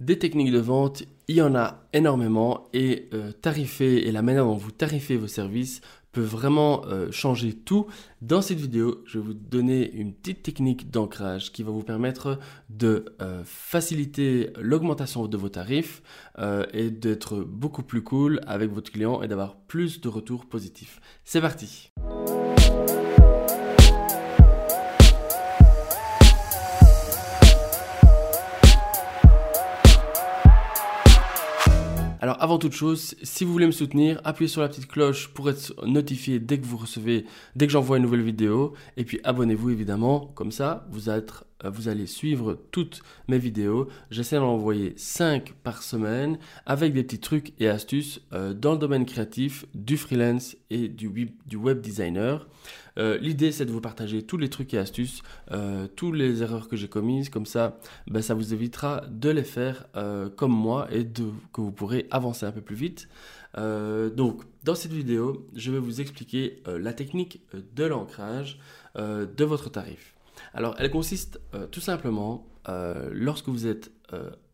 Des techniques de vente, il y en a énormément et euh, et la manière dont vous tarifez vos services peut vraiment euh, changer tout. Dans cette vidéo, je vais vous donner une petite technique d'ancrage qui va vous permettre de euh, faciliter l'augmentation de vos tarifs et d'être beaucoup plus cool avec votre client et d'avoir plus de retours positifs. C'est parti Alors avant toute chose, si vous voulez me soutenir, appuyez sur la petite cloche pour être notifié dès que vous recevez, dès que j'envoie une nouvelle vidéo. Et puis abonnez-vous évidemment, comme ça vous, euh, allez suivre toutes mes vidéos. J'essaie d'en envoyer 5 par semaine avec des petits trucs et astuces euh, dans le domaine créatif, du freelance et du web, du web designer. Euh, l'idée, c'est de vous partager tous les trucs et astuces, euh, toutes les erreurs que j'ai commises. Comme ça, ben, ça vous évitera de les faire euh, comme moi et de, que vous pourrez avancer un peu plus vite. donc, dans cette vidéo, je vais vous expliquer la technique de l'ancrage de votre tarif. Alors, elle consiste tout simplement, lorsque vous êtes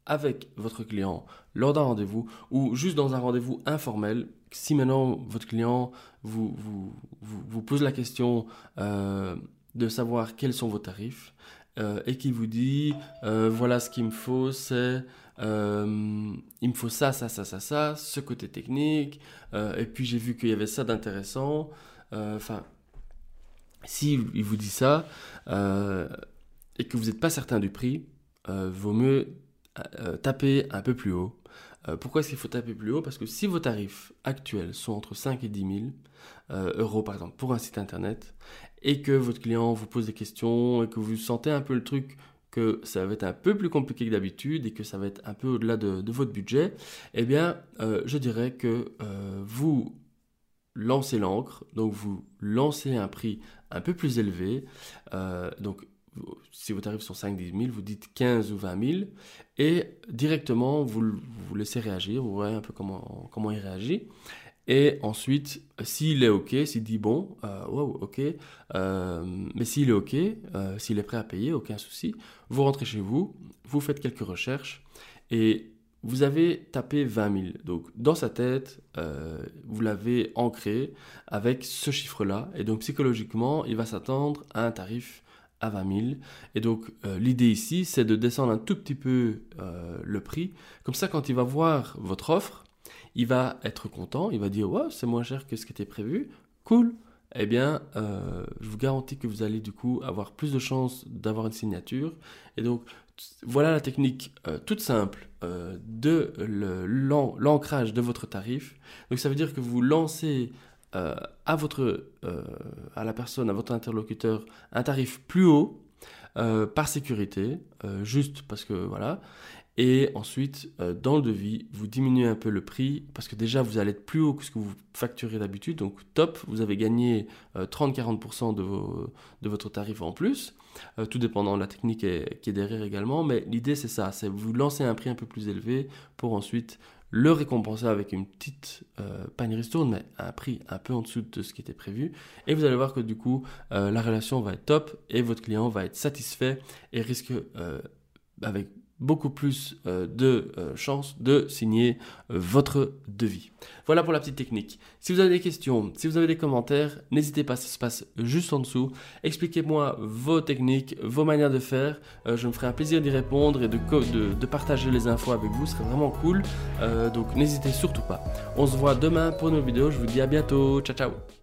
avec votre client lors d'un rendez-vous ou juste dans un rendez-vous informel, si maintenant votre client vous, vous, vous, pose la question euh, de savoir quels sont vos tarifs euh, et qu'il vous dit euh, voilà ce qu'il me faut, c'est il me faut ça, ça, ça, ça, ça, ce côté technique, et puis j'ai vu qu'il y avait ça d'intéressant. Enfin, si il vous dit ça et que vous n'êtes pas certain du prix, vaut mieux taper un peu plus haut. Euh, pourquoi est-ce qu'il faut taper plus haut? Parce que si vos tarifs actuels sont entre 5 et 10 000 euh, euros, par exemple, pour un site internet, et que votre client vous pose des questions, et que vous sentez un peu le truc que ça va être un peu plus compliqué que d'habitude et que ça va être un peu au-delà de, votre budget, eh bien, euh, je dirais que vous lancez l'encre, donc vous lancez un prix un peu plus élevé, si vos tarifs sont 5 10 000, vous dites 15 ou 20 000 et directement vous, vous laissez réagir, vous voyez un peu comment, comment il réagit. Et ensuite, s'il est OK, s'il dit bon, euh, wow, OK, euh, mais s'il est OK, euh, s'il est prêt à payer, aucun souci, vous rentrez chez vous, vous faites quelques recherches et vous avez tapé 20 000. Donc, dans sa tête, vous l'avez ancré avec ce chiffre-là. Et donc, psychologiquement, il va s'attendre à un tarif à 20 000. Et donc euh, l'idée ici, c'est de descendre un tout petit peu euh, le prix. Comme ça, quand il va voir votre offre, il va être content, il va dire ouais, c'est moins cher que ce qui était prévu, cool. Eh bien, euh, je vous garantis que vous allez du coup avoir plus de chances d'avoir une signature. Et donc, voilà la technique toute simple de l'ancrage de votre tarif. Donc, ça veut dire que vous lancez euh, à, votre, euh, à la personne, à votre interlocuteur, un tarif plus haut euh, par sécurité, juste parce que voilà. Et ensuite, dans le devis, vous diminuez un peu le prix parce que déjà, vous allez être plus haut que ce que vous facturez d'habitude. Donc, top, vous avez gagné 30-40% de, de votre tarif en plus, tout dépendant de la technique qui est derrière également. Mais l'idée, c'est ça c'est vous lancer un prix un peu plus élevé pour ensuite le récompenser avec une petite euh, panier ristourne, mais à un prix un peu en dessous de ce qui était prévu. Et vous allez voir que du coup, euh, la relation va être top et votre client va être satisfait et risque euh, avec beaucoup plus euh, de euh, chances de signer euh, votre devis. Voilà pour la petite technique. Si vous avez des questions, si vous avez des commentaires, n'hésitez pas, ça se passe juste en dessous. Expliquez-moi vos techniques, vos manières de faire. je me ferai un plaisir d'y répondre et de, de, partager les infos avec vous. Ce serait vraiment cool. donc n'hésitez surtout pas. On se voit demain pour une nouvelle vidéo. Je vous dis à bientôt. Ciao, ciao.